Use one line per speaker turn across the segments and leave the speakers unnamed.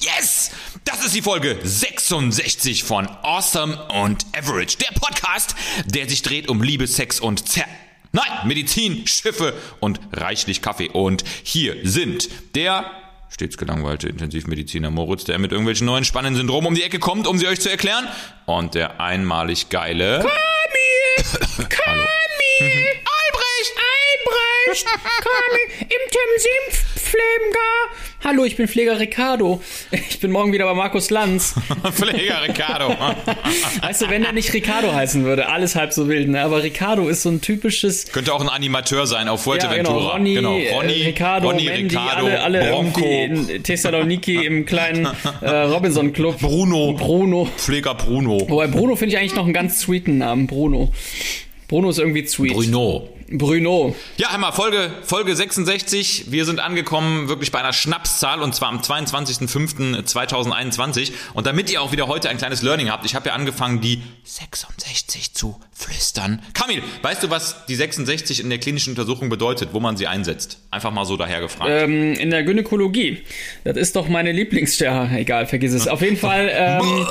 Yes! Das ist die Folge 66 von Awesome und Average. Der Podcast, der sich dreht um Liebe, Sex und Zer... Nein, Medizin, Schiffe und reichlich Kaffee. Und hier sind der stets gelangweilte Intensivmediziner Moritz, der mit irgendwelchen neuen spannenden Syndromen um die Ecke kommt, um sie euch zu erklären. Und der einmalig geile...
Kamil! Kamil! Albrecht! Albrecht! Kamil! Im Tim Pfleger! Hallo, ich bin Pfleger Ricardo. Ich bin morgen wieder bei Markus Lanz.
Pfleger Ricardo.
Weißt du, wenn er nicht Ricardo heißen würde, alles halb so wild, ne? Aber Ricardo ist so ein typisches.
Könnte auch ein Animateur sein auf Fuerteventura.
Ja, genau. Ronny,
genau.
Ronny, Ricardo,
Ronny,
Mandy,
Ricardo,
alle, alle
Bronco,
in Thessaloniki im kleinen äh, Robinson Club.
Bruno.
Bruno.
Pfleger Bruno.
Wobei Bruno finde ich eigentlich noch einen ganz sweeten Namen. Bruno. Bruno ist irgendwie sweet.
Bruno.
Bruno.
Ja, einmal Folge, Folge 66. Wir sind angekommen wirklich bei einer Schnapszahl und zwar am 22.05.2021. Und damit ihr auch wieder heute ein kleines Learning habt, ich habe ja angefangen, die 66 zu flüstern. Kamil, weißt du, was die 66 in der klinischen Untersuchung bedeutet, wo man sie einsetzt? Einfach mal so daher gefragt.
Ähm, in der Gynäkologie. Das ist doch meine Lieblingsstelle. Egal, vergiss es. Auf jeden Fall ähm,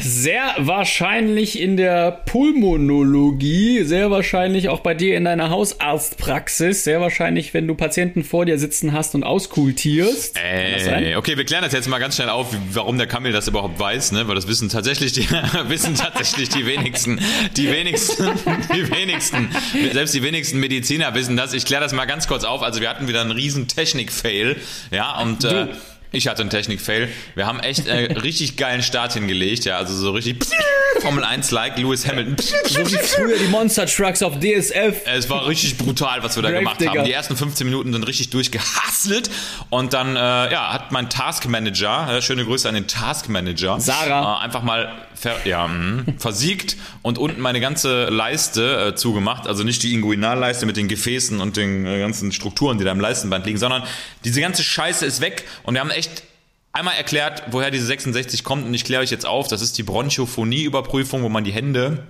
sehr wahrscheinlich in der Pulmonologie, sehr wahrscheinlich auch bei dir in deiner Hausarztpraxis, sehr wahrscheinlich, wenn du Patienten vor dir sitzen hast und auskultierst. Kann das sein?
Ey, okay, wir klären das jetzt mal ganz schnell auf, warum der Kamil das überhaupt weiß, ne? Weil das wissen tatsächlich die wissen tatsächlich die wenigsten, die wenigsten, die wenigsten, selbst die wenigsten Mediziner wissen das. Ich kläre das mal ganz kurz auf. Also wir hatten wieder einen riesen Technik-Fail, ja und äh, ich hatte einen Technik-Fail. Wir haben echt äh, richtig geilen Start hingelegt, ja, also so richtig Formel 1 like Lewis Hamilton.
So wie früher die Monster Trucks auf DSF.
Es war richtig brutal, was wir da
Brave,
gemacht
Digga.
haben. Die ersten 15 Minuten sind richtig durchgehasselt und dann äh, ja, hat mein Taskmanager, äh, schöne Grüße an den Taskmanager,
Sarah.
äh, einfach mal ver ja, mh, versiegt und unten meine ganze Leiste äh, zugemacht. Also nicht die Inguinalleiste mit den Gefäßen und den ganzen Strukturen, die da im Leistenband liegen, sondern diese ganze Scheiße ist weg und wir haben echt einmal erklärt, woher diese 66 kommt und ich kläre euch jetzt auf. Das ist die Bronchophonie-Überprüfung, wo man die Hände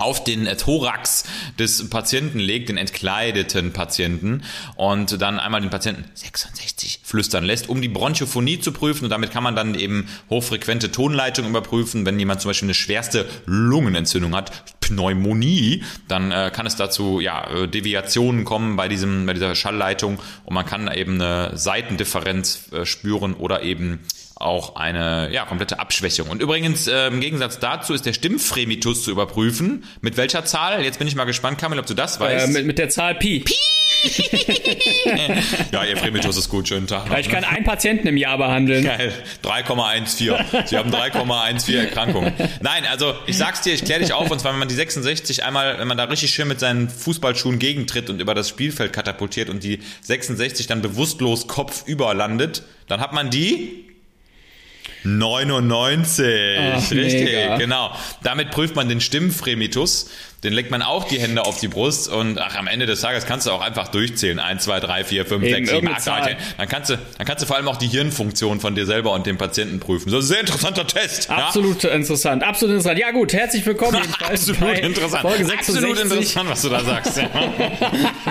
auf den äh, Thorax des Patienten legt, den entkleideten Patienten und dann einmal den Patienten 66 flüstern lässt, um die Bronchophonie zu prüfen und damit kann man dann eben hochfrequente Tonleitung überprüfen. Wenn jemand zum Beispiel eine schwerste Lungenentzündung hat, Pneumonie, dann äh, kann es dazu ja äh, Deviationen kommen bei diesem bei dieser Schallleitung und man kann eben eine Seitendifferenz äh, spüren oder eben auch eine ja, komplette Abschwächung. Und übrigens, äh, im Gegensatz dazu ist der Stimmfremitus zu überprüfen. Mit welcher Zahl? Jetzt bin ich mal gespannt, Kamil, ob du das
Äh,
weißt.
mit, mit der Zahl Pi.
ja, ihr Fremitus ist gut, schönen Tag.
Ja, ich kann einen Patienten im Jahr behandeln.
Geil. 3,14. Sie haben 3,14 Erkrankungen. Nein, also ich sag's dir, ich kläre dich auf, und zwar, wenn man die 66 einmal, wenn man da richtig schön mit seinen Fußballschuhen gegentritt und über das Spielfeld katapultiert und die 66 dann bewusstlos kopfüber landet, dann hat man die 99.
Ach,
Richtig,
mega.
genau. Damit prüft man den Stimmfremitus. Den legt man auch die Hände auf die Brust und ach, am Ende des Tages kannst du auch einfach durchzählen. 1, 2, 3, 4, 5,
Eben,
6, 7,
irgendeine
8, 9,
Zahl.
10. Dann kannst du, dann kannst du vor allem auch die Hirnfunktion von dir selber und dem Patienten prüfen. So ein sehr interessanter Test. ja?
Absolut interessant, absolut interessant. Ja gut, herzlich willkommen.
Absolut interessant.
Folge 66.
Absolut interessant, was du da sagst. Ja.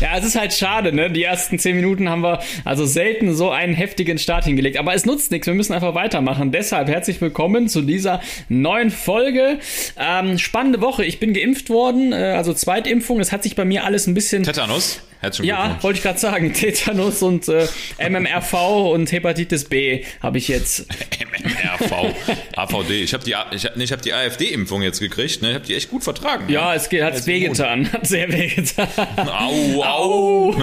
Ja, es ist halt schade, ne? Die ersten zehn Minuten haben wir also selten so einen heftigen Start hingelegt. Aber es nutzt nichts, wir müssen einfach weitermachen. Deshalb herzlich willkommen zu dieser neuen Folge. Ähm, spannende Woche. Ich bin geimpft worden, äh, also Zweitimpfung. Es hat sich bei mir alles ein bisschen.
Tetanus. Herzlichen
Ja,
Glückwunsch.
wollte ich gerade sagen. Tetanus und äh, MMRV und Hepatitis B habe ich jetzt.
MMRV, AVD. Ich habe die, ich hab, nee, ich hab die AfD-Impfung jetzt gekriegt. Ne? Ich habe die echt gut vertragen.
Ja, es geht- hat's wehgetan. Hat sehr wehgetan.
Au, au.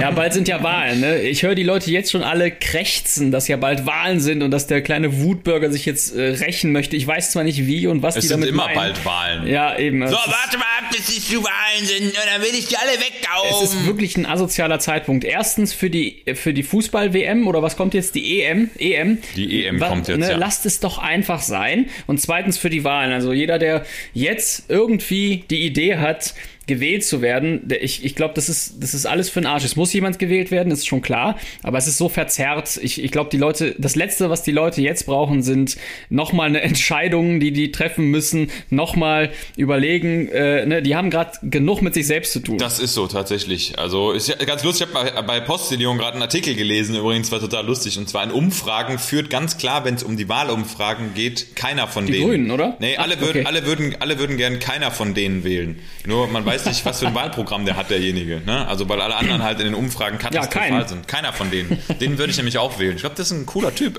Ja, bald sind ja Wahlen. Ne? Ich höre die Leute jetzt schon alle krächzen, dass ja bald Wahlen sind und dass der kleine Wutbürger sich jetzt äh, rächen möchte. Ich weiß zwar nicht wie und was
Es
die
sind
damit
immer
meinen.
bald Wahlen.
Ja, eben.
So,
Es
warte mal ab, bis die zu Wahlen sind und dann will ich die alle Weggaum.
Es ist wirklich ein asozialer Zeitpunkt. Erstens für die, für die Fußball-WM oder was kommt jetzt? Die EM? EM?
Die EM kommt jetzt, ja.
Lasst es doch einfach sein. Und zweitens für die Wahlen. Also jeder, der jetzt irgendwie die Idee hat, gewählt zu werden, ich, ich glaube, das ist, das ist alles für den Arsch. Es muss jemand gewählt werden, ist schon klar, aber es ist so verzerrt. Ich, ich glaube, die Leute, das Letzte, was die Leute jetzt brauchen, sind nochmal eine Entscheidung, die die treffen müssen, nochmal überlegen. Äh, ne? Die haben gerade genug mit sich selbst zu tun.
Das ist so tatsächlich. Also ist ja ganz lustig. Ich habe bei, bei Postillon gerade einen Artikel gelesen. Übrigens war total lustig. Und zwar in Umfragen führt ganz klar, wenn es um die Wahlumfragen geht, keiner von
Die
denen.
Grünen, oder?
Nee, alle
Ach,
würden,
okay.
alle würden, alle würden gern keiner von denen wählen. Nur man weiß nicht, was für ein Wahlprogramm der hat derjenige. Ne? Also weil alle anderen halt in den Umfragen katastrophal
keinen.
sind. Keiner von denen. Den würde ich nämlich auch wählen. Ich glaube, das ist ein cooler Typ.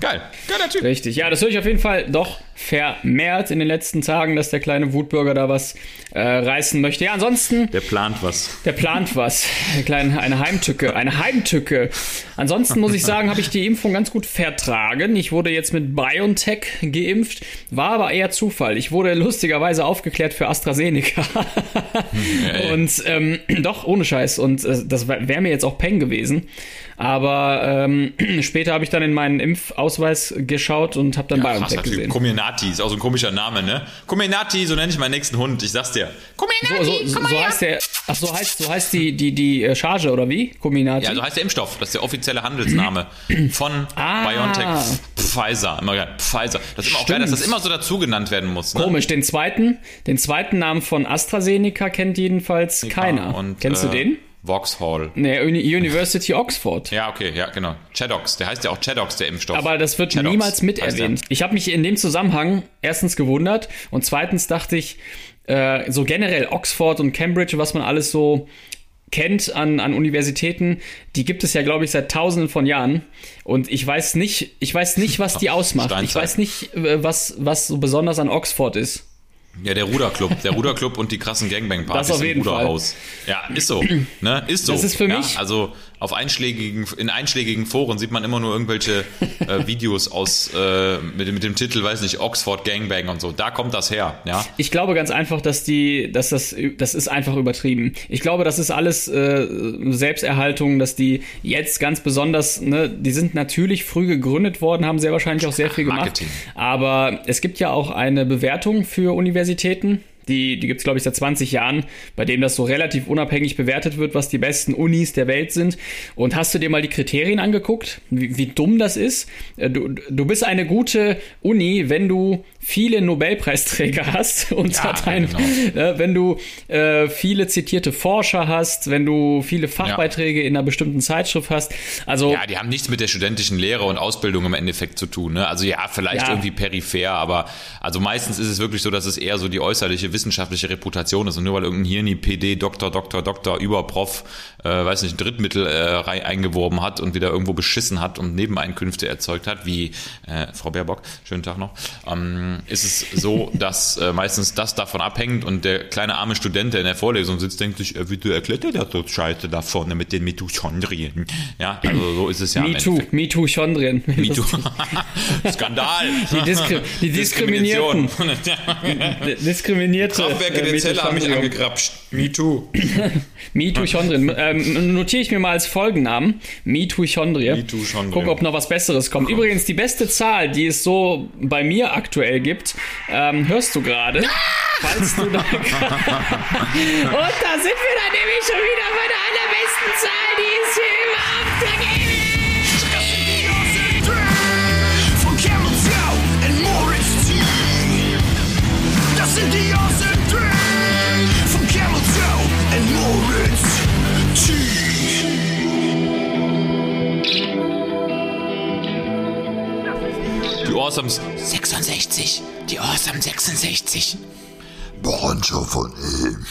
Geil, geiler Typ.
Richtig, ja, das höre ich auf jeden Fall doch vermehrt in den letzten Tagen, dass der kleine Wutbürger da was äh, reißen möchte. Ja, ansonsten,
Der plant was.
der plant was. Eine kleine, eine Heimtücke, eine Heimtücke. Ansonsten muss ich sagen, habe ich die Impfung ganz gut vertragen. Ich wurde jetzt mit BioNTech geimpft, war aber eher Zufall. Ich wurde lustigerweise aufgeklärt für AstraZeneca. Und ähm, doch, ohne Scheiß. Und äh, das wäre mir jetzt auch Peng gewesen. Aber ähm, später habe ich dann in meinen Impfausweis geschaut und habe dann
Krasser
BioNTech gesehen.
Kominati ist auch so ein komischer Name, ne? Kominati, so nenne ich meinen nächsten Hund. Ich sag's dir.
So, so, so, so heißt der. Ach, so heißt, so heißt die, die, die äh, Charge, oder wie? Kombinati?
Ja, so heißt der Impfstoff. Das ist der offizielle Handelsname von
Ah.
BioNTech Pfizer. Immer geil. Pfizer. Das ist immer auch geil, dass das immer so dazu genannt werden muss. Ne?
Komisch, den zweiten, den zweiten Namen von AstraZeneca kennt jedenfalls keiner.
Und,
Kennst du
äh,
den?
Vauxhall.
Nee, Uni University Oxford.
Ja, okay, ja, genau. Chadox. Der heißt ja auch Chadox, der Impfstoff.
Aber das wird
Chadox
niemals mit erwähnt. Ich habe mich in dem Zusammenhang erstens gewundert und zweitens dachte ich, äh, so generell Oxford und Cambridge, was man alles so kennt an, an Universitäten, die gibt es ja, glaube ich, seit tausenden von Jahren. Und ich weiß nicht, ich weiß nicht, was die ausmacht. Ich weiß nicht, äh, was, was so besonders an Oxford ist.
Ja, der Ruderclub. Der Ruderclub und die krassen Gangbang-Partys im Ruderhaus. Ja, ist so. Ne? Ist so.
Das ist für
ja,
mich-
Also auf einschlägigen, in einschlägigen Foren sieht man immer nur irgendwelche äh, Videos aus äh, mit, dem- mit dem Titel, weiß nicht, Oxford Gangbang und so. Da kommt das her, ja.
Ich glaube ganz einfach, dass die, dass das, das ist einfach übertrieben. Ich glaube, das ist alles äh, Selbsterhaltung, dass die jetzt ganz besonders, ne, die sind natürlich früh gegründet worden, haben sehr wahrscheinlich auch sehr viel gemacht.
Marketing.
Aber es gibt ja auch eine Bewertung für Universitäten. Die, die gibt es, glaube ich, seit 20 Jahren, bei dem das so relativ unabhängig bewertet wird, was die besten Unis der Welt sind. Und hast du dir mal die Kriterien angeguckt, wie, wie dumm das ist? Äh, Du, du bist eine gute Uni, wenn du viele Nobelpreisträger hast unter
Ja,
deinen,
genau.
äh, wenn du äh, viele zitierte Forscher hast, wenn du viele Fachbeiträge in einer bestimmten Zeitschrift hast. Also
Ja, die haben nichts mit der studentischen Lehre und Ausbildung im Endeffekt zu tun. Ne? Also ja, vielleicht
Ja.
irgendwie peripher, aber also meistens ist es wirklich so, dass es eher so die äußerliche wissenschaftliche Reputation ist. Und nur weil irgendein Hirni, PD, Doktor, Doktor, Doktor, Überprof, äh, weiß nicht, Drittmittel äh, eingeworben hat und wieder irgendwo beschissen hat und Nebeneinkünfte erzeugt hat, wie äh, Frau Baerbock, schönen Tag noch, ähm, ist es so, dass äh, meistens das davon abhängt und der kleine arme Student, der in der Vorlesung sitzt, denkt sich, äh, wie du erklärt dir das so scheiße da vorne mit den Mitochondrien. Ja, also so ist es ja
Me too,
Endeffekt.
Me too Chondrien.
MeToo. Skandal.
Die, Diskri die Diskriminierten. Diskriminierte.
Kraftwerke
äh,
der Zelle haben mich angegrapscht. MeToo.
Mitochondrien. Ähm, notiere ich mir mal als Folgennamen. Mitochondrien.
Mitochondrien.
Guck, ob noch was Besseres kommt. Übrigens, die beste Zahl, die es so bei mir aktuell gibt, ähm, hörst du gerade. Falls du da Und da sind wir dann nämlich schon wieder bei der allerbesten Zahl, die es hier überhaupt
Die
Awesomes.
66. Die Awesome 66.
Branche von ihm.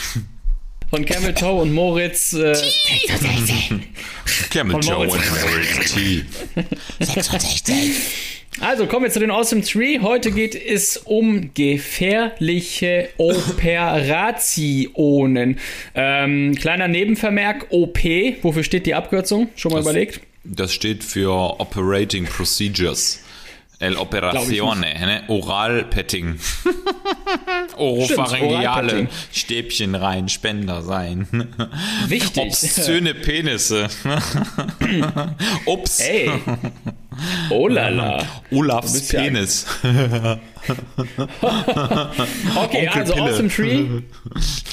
Von Camel Toe und Moritz. Äh,
Camel
Von
Joe und
Moritz.
T.
66.
Also kommen wir zu den Awesome Tree. Heute geht es um gefährliche Operationen. Ähm, kleiner Nebenvermerk, OP. Wofür steht die Abkürzung? Schon mal überlegt?
Das steht für Operating Procedures. El Operazione, ne? Oralpetting. Oropharyngeale. Stäbchen rein, Spender sein.
Wichtig.
Obszöne Penisse. Ups.
Ey. Oh lala.
Olafs
bist ja
Penis.
Okay,
Onkel
also
Pille.
Awesome Tree.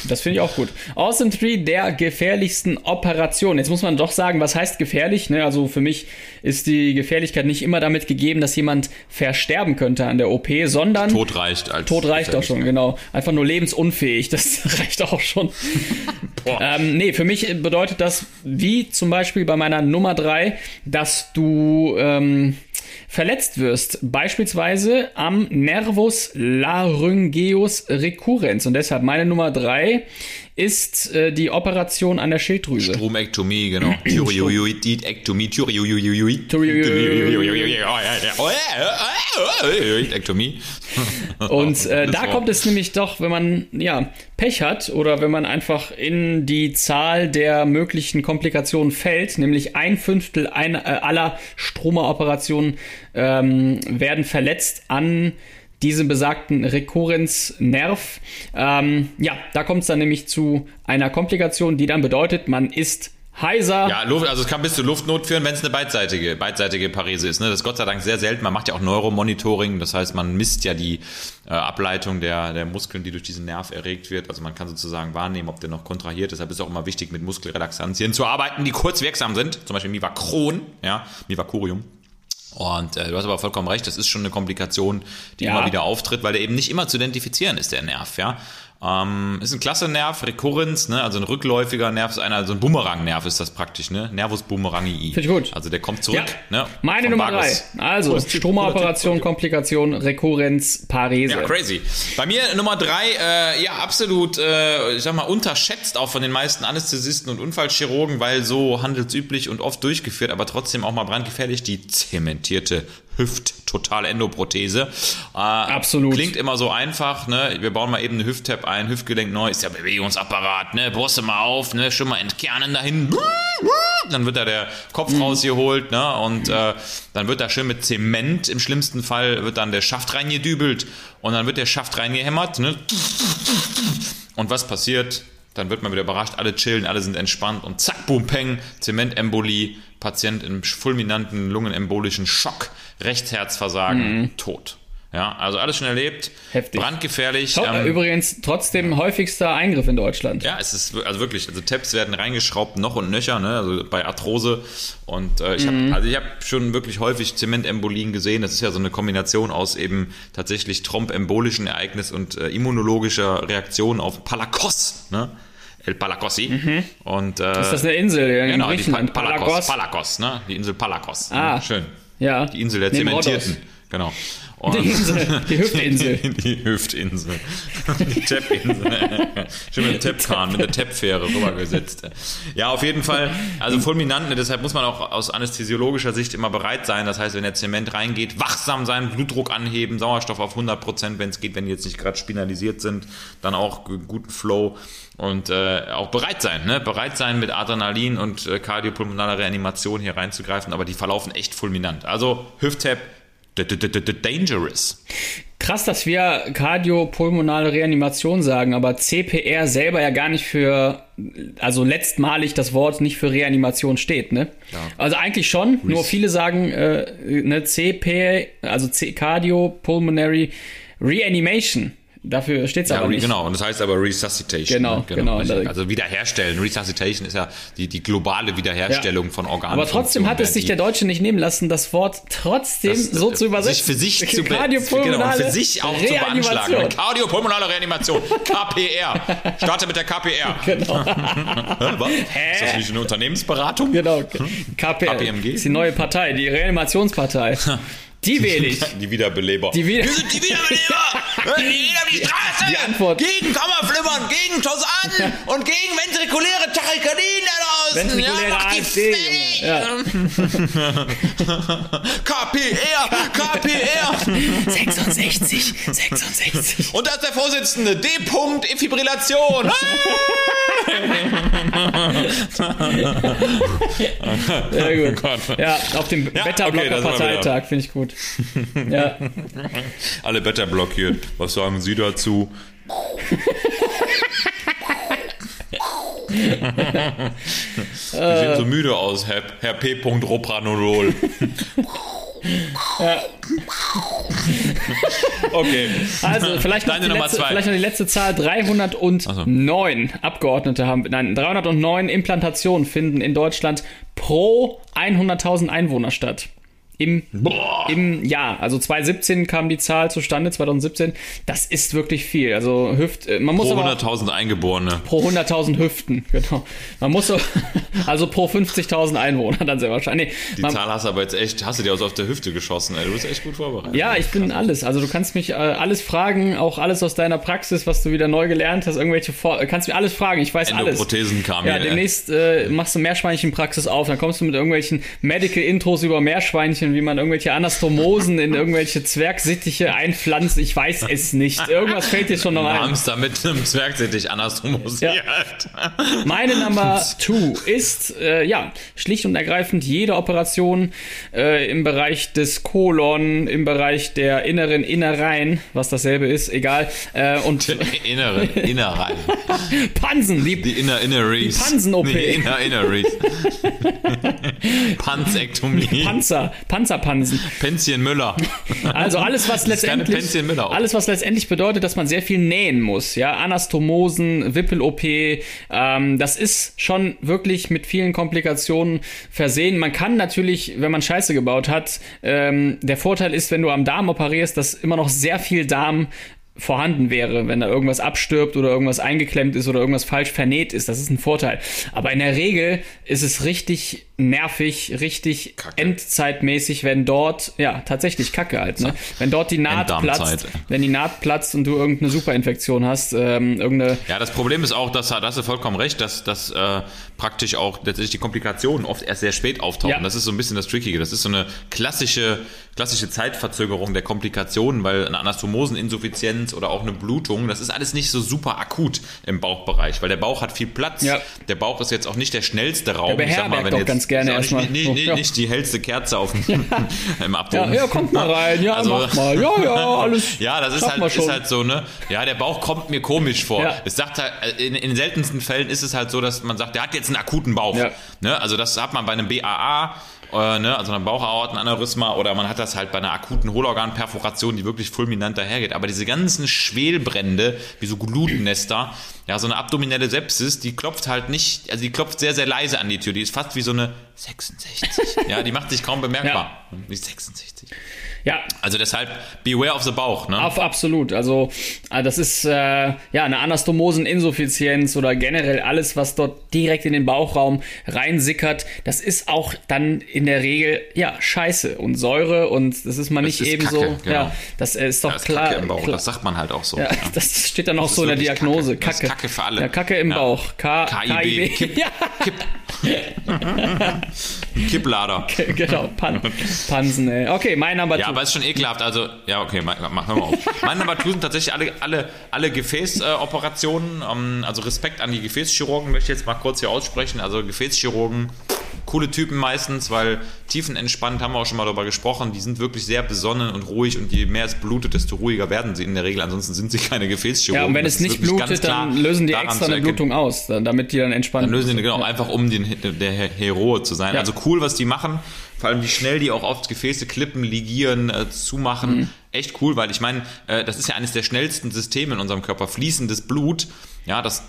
Das finde ich auch gut. Awesome Tree der gefährlichsten Operation. Jetzt muss man doch sagen, was heißt gefährlich? Ne? Also für mich ist die Gefährlichkeit nicht immer damit gegeben, dass jemand versterben könnte an der OP, sondern
Tod reicht als
Tod reicht auch schon, genau. Einfach nur lebensunfähig, das reicht auch schon. ähm, nee, für mich bedeutet das, wie zum Beispiel bei meiner Nummer drei, dass du ähm, verletzt wirst. Beispielsweise am Nervus laryngeus recurrens. Und deshalb meine Nummer drei ist äh, die Operation an der Schilddrüse.
Stromektomie, genau. Thyreoidektomie, Thyreoidektomie.
Und äh, da kommt es nämlich doch, wenn man ja Pech hat oder wenn man einfach in die Zahl der möglichen Komplikationen fällt, nämlich ein Fünftel ein, äh, aller Stromeroperationen ähm, werden verletzt an diesem besagten Rekurrenznerv. Ähm, ja, da kommt es dann nämlich zu einer Komplikation, die dann bedeutet, man ist heiser.
Ja, Luft, also es kann bis zu Luftnot führen, wenn es eine beidseitige, beidseitige Parese ist. Ne? Das ist Gott sei Dank sehr selten. Man macht ja auch Neuromonitoring, das heißt, man misst ja die äh, Ableitung der, der Muskeln, die durch diesen Nerv erregt wird. Also man kann sozusagen wahrnehmen, ob der noch kontrahiert. Deshalb ist es auch immer wichtig, mit Muskelrelaxantien zu arbeiten, die kurz wirksam sind. Zum Beispiel Mivacron, ja, Mivacurium. Und äh, du hast aber vollkommen recht, das ist schon eine Komplikation, die
Ja.
immer wieder auftritt, weil der eben nicht immer zu identifizieren ist, der Nerv, ja. Ähm, ist ein klasse Nerv, Rekurrenz, ne? also ein rückläufiger Nerv ist einer, also ein Bumerang-Nerv ist das praktisch, ne? Nervus bumerangii.
Finde ich gut.
Also der kommt zurück,
Ja.
ne?
Meine
vom
Nummer drei.
Vagus.
Also
Typ,
Komplikation, Rekurrenz, Parese.
Ja, crazy. Bei mir Nummer drei, äh, ja, absolut, äh, ich sag mal, unterschätzt auch von den meisten Anästhesisten und Unfallchirurgen, weil so handelsüblich und oft durchgeführt, aber trotzdem auch mal brandgefährlich, die zementierte Hüft-Total-Endoprothese. Äh,
Absolut.
Klingt immer so einfach, ne? Wir bauen mal eben eine Hüft-Tab ein, Hüftgelenk neu, ist ja Bewegungsapparat, ne? Bosse mal auf, ne? Schon mal entkernen dahin. Dann wird da der Kopf rausgeholt, ne? Und äh, dann wird da schön mit Zement, im schlimmsten Fall wird dann der Schaft reingedübelt und dann wird der Schaft reingehämmert, ne? Und was passiert? Dann wird man wieder überrascht, alle chillen, alle sind entspannt und zack, boom, peng, Zementembolie, Patient im fulminanten lungenembolischen Schock, Rechtsherzversagen, tot. Ja, also alles schon erlebt.
Heftig.
Brandgefährlich.
To-
ähm,
Übrigens trotzdem häufigster Eingriff in Deutschland.
ja, es ist also wirklich, also Tabs werden reingeschraubt noch und nöcher, ne, also bei Arthrose und äh, ich habe also ich habe schon wirklich häufig Zementembolien gesehen, das ist ja so eine Kombination aus eben tatsächlich trombembolischen Ereignis und äh, immunologischer Reaktion auf Palakos, ne? El Palakossi und äh,
Ist das eine Insel in
genau, die Pa-
Griechenland?
Palakos, Palakos, ne? Die Insel Palakos.
Ah.
ne? Schön.
Ja.
Die Insel der Zementierten.
Rhodos.
Genau. Und
Die Insel, die Hüftinsel.
Die, die Hüftinsel. Die Tappinsel. Schön mit dem Tappkran, mit der Tappfähre rübergesetzt. Ja, auf jeden Fall. Also fulminant, ne, deshalb muss man auch aus anästhesiologischer Sicht immer bereit sein. Das heißt, wenn der Zement reingeht, wachsam sein, Blutdruck anheben, Sauerstoff auf 100 Prozent, wenn es geht, wenn die jetzt nicht gerade spinalisiert sind, dann auch guten Flow und äh, auch bereit sein, ne? Bereit sein mit Adrenalin und äh, kardiopulmonaler Reanimation hier reinzugreifen, aber die verlaufen echt fulminant. Also Hüft-Tap, dangerous.
Krass, dass wir kardiopulmonale Reanimation sagen, aber CPR selber ja gar nicht für, also letztmalig das Wort nicht für Reanimation steht, ne? Also eigentlich schon, nur viele sagen, äh, ne, CP, also C Cardiopulmonary Reanimation. Dafür steht's
Ja,
aber nicht.
genau. Und das heißt aber Resuscitation.
Genau,
ne?
genau.
richtig. Also wiederherstellen. Resuscitation ist ja die, die globale Wiederherstellung
Ja.
von Organen.
Aber trotzdem hat es sich der Deutsche nicht nehmen lassen, das Wort trotzdem so zu übersetzen.
Sich für sich zu be-
Kardiopulmonale
genau, für sich auch zu beanschlagen. Kardiopulmonale Reanimation. KPR. Starte mit der KPR.
Genau.
Hä, was? Ist das nicht eine Unternehmensberatung?
Genau. KPR.
KPMG?
ist die neue Partei, die Reanimationspartei. Die wähle ich.
Die Wiederbeleber.
Die wieder-
Wir sind die Wiederbeleber! Wir gehen auf die Straße!
die Antwort-
Gegen Kammerflimmern, gegen Tosan und gegen ventrikuläre Tachykardien da draußen!
Ventrikuläre
die
AfD! Junge. Ja.
KPR! KPR!
66 66, 66.
Und da ist der Vorsitzende, D. -Punkt, Defibrillation.
Sehr gut.
Oh.
Ja, auf dem
Ja, okay, wir
Beta-Blocker-Parteitag finde ich gut. Ja.
Alle Better blockiert. Was sagen Sie dazu? Sie sehen so müde aus, Herr, Herr P. Ropranolol. Okay.
Also vielleicht noch, letzte, vielleicht noch die letzte Zahl. 309 Abgeordnete haben, nein, 309 Implantationen finden in Deutschland pro 100.000 Einwohner statt. Im, Im Jahr, also 2017 kam die Zahl zustande, 2017. Das ist wirklich viel. Also Hüft, äh, man muss
Pro
aber auch
100.000 Eingeborene.
pro 100.000 Hüften, genau. Man muss so, also pro 50.000 Einwohner dann sehr wahrscheinlich. Nee,
Die
man,
Zahl hast du aber jetzt echt, hast du dir aus auf der Hüfte geschossen, ey. Du bist echt gut vorbereitet.
Ja, ich bin alles. Also du kannst mich äh, alles fragen, auch alles aus deiner Praxis, was du wieder neu gelernt hast, irgendwelche Vor kannst mir alles fragen. Ich weiß alles.
Endoprothesen kamen
Ja,
hier,
demnächst äh, machst du Meerschweinchenpraxis auf, dann kommst du mit irgendwelchen Medical Intros über Meerschweinchen, wie man irgendwelche Anastomosen in irgendwelche Zwergsittiche einpflanzt. Ich weiß es nicht. Irgendwas fällt dir schon noch
Ein. Hamster mit einem Zwergsittich anastomosiert.
Meine Number two ist, äh, ja, schlicht und ergreifend jede Operation äh, im Bereich des Kolon, im Bereich der inneren Innereien, was dasselbe ist, egal, äh, und
Innere, Innereien.
Pansen, die,
Die Inner Inneries.
Die Pansen-OP.
Die Inner Inneries. Panzektomie.
Panzer, Panzerpansen.
Penzien Müller.
Also alles, was letztendlich, alles, was letztendlich bedeutet, dass man sehr viel nähen muss. Ja, Anastomosen, Wippel-OP, ähm, das ist schon wirklich mit vielen Komplikationen versehen. Man kann natürlich, wenn man Scheiße gebaut hat, ähm, der Vorteil ist, wenn du am Darm operierst, dass immer noch sehr viel Darm vorhanden wäre, wenn da irgendwas abstirbt oder irgendwas eingeklemmt ist oder irgendwas falsch vernäht ist. Das ist ein Vorteil. Aber in der Regel ist es richtig nervig, richtig
Kacke.
endzeitmäßig, wenn dort, ja, tatsächlich Kacke halt, ne? Wenn dort die Naht platzt, wenn die Naht platzt und du irgendeine Superinfektion hast, ähm, irgendeine,
Ja, das Problem ist auch, dass da hast du vollkommen recht, dass, dass äh, praktisch auch letztendlich die Komplikationen oft erst sehr spät auftauchen.
Ja.
Das ist so ein bisschen das Trickige. Das ist so eine klassische, klassische Zeitverzögerung der Komplikationen, weil eine Anastomoseninsuffizienz oder auch eine Blutung, das ist alles nicht so super akut im Bauchbereich, weil der Bauch hat viel Platz.
Ja.
Der Bauch ist jetzt auch nicht der schnellste Raum.
Der beherbergt doch ganz gerne
ist auch
erstmal.
nicht,
So,
nicht,
ja.
nicht die hellste Kerze auf dem, im
ja,
Abdomen.
ja, kommt mal rein, ja,
Also-
mach mal, ja, ja, alles.
Ja, das ist halt, ist halt so, ne? Ja, der Bauch kommt mir komisch vor.
Ja.
Es sagt halt, äh, in, in den seltensten Fällen ist es halt so, dass man sagt, der hat jetzt einen akuten Bauch.
Ja.
Ne? Also das hat man bei einem BAA, äh, ne? also einem Bauchaortenaneurysma oder man hat das halt bei einer akuten Hohlorganperforation, die wirklich fulminant dahergeht. Aber diese ganzen Schwelbrände, wie so Glutnester, ja, so eine abdominelle Sepsis, die klopft halt nicht, also die klopft sehr, sehr leise an die Tür. Die ist fast wie so eine 66. ja, die macht sich kaum bemerkbar. Die 66.
Ja,
Also deshalb, beware of the Bauch, ne?
Auf, absolut. Also äh, das ist äh, ja eine Anastomoseninsuffizienz oder generell alles, was dort direkt in den Bauchraum reinsickert. Das ist auch dann in der Regel ja Scheiße und Säure und das ist man nicht eben
Kacke,
so.
genau.
Ja, das äh, ist doch
Da ist
klar.
Kacke im Bauch,
klar.
das sagt man halt auch so.
ja,
ja.
das steht dann auch
Das
so in der Diagnose.
Kacke. Das ist Kacke für alle.
Ja, Kacke im
Ja.
Bauch. K
KIB.
KIB. Ja,
Kipplader.
genau. Pan Pansen, ey. Okay, mein Number
Ja. Aber ist schon ekelhaft. Also, ja, okay, mach, mach mal auf. Meine Nummer two sind tatsächlich alle, alle, alle Gefäßoperationen. ähm, also Respekt an die Gefäßchirurgen möchte ich jetzt mal kurz hier aussprechen. Also Gefäßchirurgen, coole Typen meistens, weil tiefenentspannt, haben wir auch schon mal darüber gesprochen, die sind wirklich sehr besonnen und ruhig und je mehr es blutet, desto ruhiger werden sie in der Regel. Ansonsten sind sie keine Gefäßchirurgen.
ja, und wenn
Das
es nicht blutet, dann lösen die extra eine. Blutung aus, damit die dann entspannen.
Dann lösen die, genau, einfach um den, der Hero zu sein.
Ja.
Also cool, was die machen. Vor allem, wie schnell die auch oft Gefäße klippen, ligieren, äh, zumachen.
Mhm.
Echt cool, weil ich meine, äh, das ist ja eines der schnellsten Systeme in unserem Körper. Fließendes Blut. Ja, das,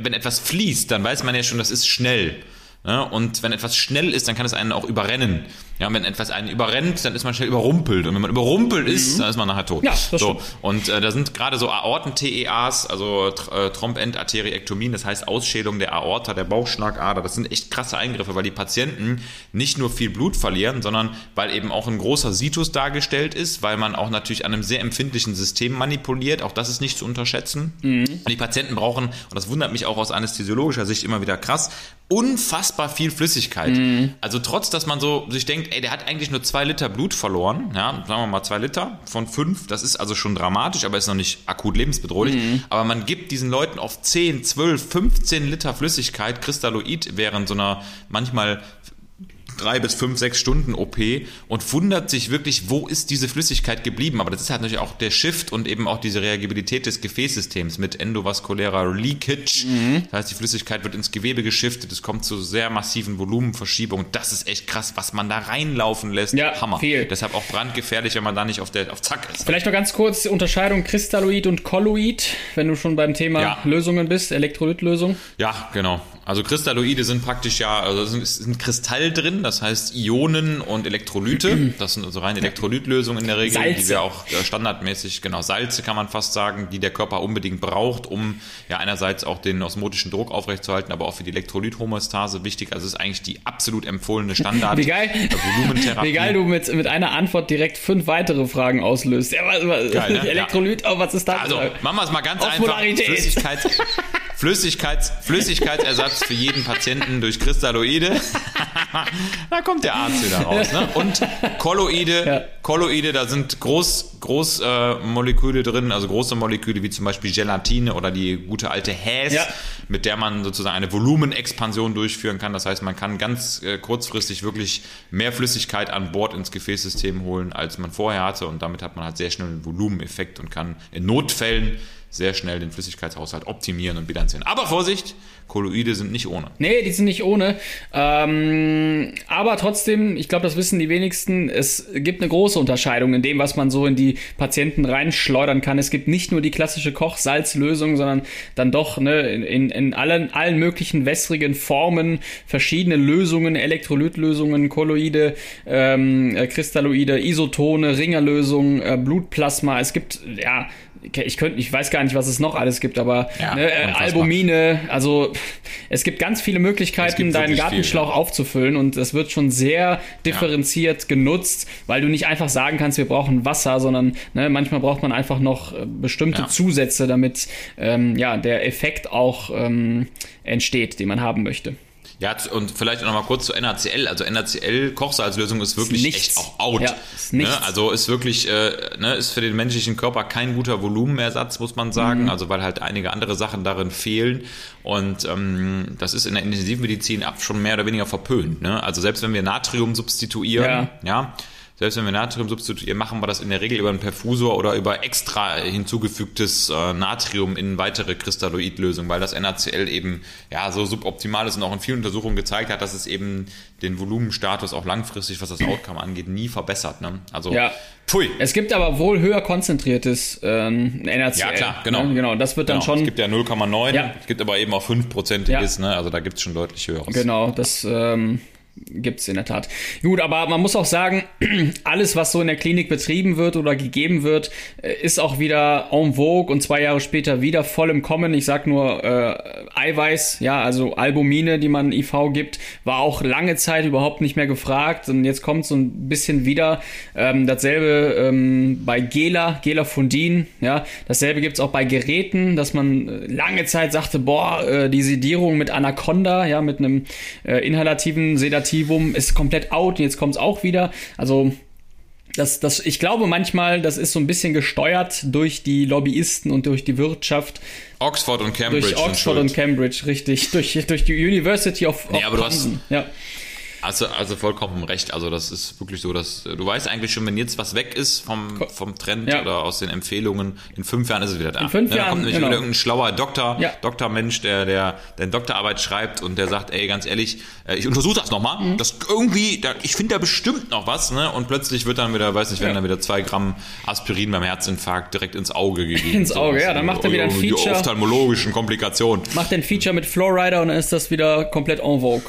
wenn etwas fließt, dann weiß man ja schon, das ist schnell. Ja, und wenn etwas schnell ist, dann kann es einen auch überrennen. Ja, und wenn etwas einen überrennt, dann ist man schnell überrumpelt. Und wenn man überrumpelt ist, dann ist man nachher tot.
Mhm. Ja, das
so.
stimmt.
Und äh, da sind gerade so Aorten-TEAs, also äh, Trompendarteriektomien, das heißt Ausschälung der Aorta, der Bauchschlagader. Das sind echt krasse Eingriffe, weil die Patienten nicht nur viel Blut verlieren, sondern weil eben auch ein großer Situs dargestellt ist, weil man auch natürlich an einem sehr empfindlichen System manipuliert. Auch das ist nicht zu unterschätzen.
Mhm.
Und die Patienten brauchen, und das wundert mich auch aus anästhesiologischer Sicht immer wieder krass, unfassbar viel Flüssigkeit.
Mhm.
Also trotz, dass man so sich denkt, ey, der hat eigentlich nur zwei Liter Blut verloren, ja, sagen wir mal zwei Liter von fünf, das ist also schon dramatisch, aber ist noch nicht akut lebensbedrohlich.
Mhm.
Aber man gibt diesen Leuten oft 10, 12, 15 Liter Flüssigkeit, Kristalloid, während so einer manchmal drei bis fünf, sechs Stunden OP und wundert sich wirklich, wo ist diese Flüssigkeit geblieben. Aber das ist halt natürlich auch der Shift und eben auch diese Reagibilität des Gefäßsystems mit endovaskulärer Leakage.
Mhm.
Das heißt, die Flüssigkeit wird ins Gewebe geschiftet, es kommt zu sehr massiven Volumenverschiebungen. Das ist echt krass, was man da reinlaufen lässt.
Ja,
Hammer.
viel.
Deshalb auch brandgefährlich, wenn man da nicht auf, der, auf Zack ist.
Vielleicht noch ganz kurz Unterscheidung Kristalloid und Kolloid, wenn du schon beim Thema
Ja.
Lösungen bist, Elektrolytlösung.
Ja, genau. Also Kristalloide sind praktisch ja, also es ist ein Kristall drin, das heißt Ionen und Elektrolyte. Das sind also rein Elektrolytlösungen in der Regel, die
Salze.
wir auch äh, standardmäßig, genau, Salze kann man fast sagen, die der Körper unbedingt braucht, um ja einerseits auch den osmotischen Druck aufrechtzuerhalten, aber auch für die Elektrolythomöostase wichtig. Also es ist eigentlich die absolut empfohlene Standard.
Wie geil,
Volumentherapie.
wie geil du mit, mit einer Antwort direkt fünf weitere Fragen auslöst. Ja, was, was,
Geil, ne?
Elektrolyt, oh, was ist das?
Also, machen wir es mal ganz einfach.
Osmolarität.
Flüssigkeits, Flüssigkeits, Flüssigkeitsersatz für jeden Patienten durch Kristalloide. da kommt der Arzt wieder raus. Ne? Und Kolloide,
Ja.
Kolloide, da sind Groß, Groß äh, Moleküle drin, also große Moleküle wie zum Beispiel Gelatine oder die gute alte Häs,
Ja.
mit der man sozusagen eine Volumenexpansion durchführen kann. Das heißt, man kann ganz äh, kurzfristig wirklich mehr Flüssigkeit an Bord ins Gefäßsystem holen, als man vorher hatte. Und damit hat man halt sehr schnell einen Volumeneffekt und kann in Notfällen sehr schnell den Flüssigkeitshaushalt optimieren und bilanzieren. Aber Vorsicht, Kolloide sind nicht ohne.
Nee, die sind nicht ohne. Ähm, aber trotzdem, ich glaube, das wissen die wenigsten, es gibt eine große Unterscheidung in dem, was man so in die Patienten reinschleudern kann. Es gibt nicht nur die klassische Koch-Salz-Lösung, sondern dann doch ne, in, in, allen, allen möglichen wässrigen Formen verschiedene Lösungen, Elektrolytlösungen, Kolloide, ähm, äh, Kristalloide, Isotone, Ringerlösung, äh, Blutplasma. Es gibt, ja, ich könnte, ich weiß gar nicht, was es noch alles gibt, aber
Ja,
ne, äh. Albumine, also es gibt ganz viele Möglichkeiten, deinen Gartenschlauch
viel,
aufzufüllen und es wird schon sehr differenziert genutzt, weil du nicht einfach sagen kannst, wir brauchen Wasser, sondern ne, manchmal braucht man einfach noch äh, bestimmte
Ja.
Zusätze, damit ähm, ja der Effekt auch ähm, entsteht, den man haben möchte.
Ja, und vielleicht noch mal kurz zu NaCl. Also NaCl Kochsalzlösung ist wirklich
nichts.
echt auch out.
Ja, ist
ne? Also ist wirklich, äh, ne, ist für den menschlichen Körper kein guter Volumenersatz, muss man sagen.
Mhm.
Also weil halt einige andere Sachen darin fehlen. Und ähm, das ist in der Intensivmedizin ab schon mehr oder weniger verpönt. Ne? Also selbst wenn wir Natrium substituieren,
Ja.
ja selbst wenn wir Natrium substituieren, machen wir das in der Regel über einen Perfusor oder über extra hinzugefügtes äh, Natrium in weitere Kristalloidlösungen, weil das NaCl eben ja so suboptimal ist und auch in vielen Untersuchungen gezeigt hat, dass es eben den Volumenstatus auch langfristig, was das Outcome angeht, nie verbessert. Ne? Also
Ja.
pfui.
Es gibt aber wohl höher konzentriertes ähm, NaCl.
Ja, klar, genau.
Ne? Genau, das wird dann
Genau,
schon
Es gibt ja 0,9,
Ja.
es gibt aber eben auch 5%iges, ne? also da gibt es schon deutlich höheres.
Genau, das ähm, gibt's in der Tat. Gut, aber man muss auch sagen, alles, was so in der Klinik betrieben wird oder gegeben wird, äh, ist auch wieder en vogue und zwei Jahre später wieder voll im Kommen. Ich sag nur äh, Eiweiß, ja, also Albumine, die man IV gibt, war auch lange Zeit überhaupt nicht mehr gefragt und jetzt kommt so ein bisschen wieder ähm, dasselbe ähm, bei Gela, Gelafundin, ja, dasselbe gibt's auch bei Geräten, dass man äh, lange Zeit sagte, boah, äh, die Sedierung mit Anaconda, ja, mit einem äh, inhalativen Sedativum ist komplett out und jetzt kommt's auch wieder. Also das, das, ich glaube manchmal, das ist so ein bisschen gesteuert durch die Lobbyisten und durch die Wirtschaft,
Oxford und Cambridge
durch Oxford und Cambridge, richtig, durch, durch die University of,
Nee,
of
aber du hast-.
Ja.
Also, also vollkommen recht. Also das ist wirklich so, dass äh, du weißt eigentlich schon, wenn jetzt was weg ist vom, vom Trend
Ja.
oder aus den Empfehlungen, in fünf Jahren ist es wieder da.
In fünf
Ne, Da
Jahren,
kommt nämlich
genau.
wieder irgendein schlauer Doktor,
Ja.
Doktormensch, der, der, der Doktorarbeit schreibt und der sagt, ey, ganz ehrlich, äh, ich untersuche das nochmal.
Mhm.
Das irgendwie, da, ich finde da bestimmt noch was, ne? Und plötzlich wird dann wieder, weiß nicht, werden
Ja.
dann wieder zwei Gramm Aspirin beim Herzinfarkt direkt ins Auge gegeben.
Ins Auge, ja, dann macht er wieder ein
Die
Feature.
ophthalmologischen Komplikationen.
Macht den Feature mit Flowrider und dann ist das wieder komplett en vogue.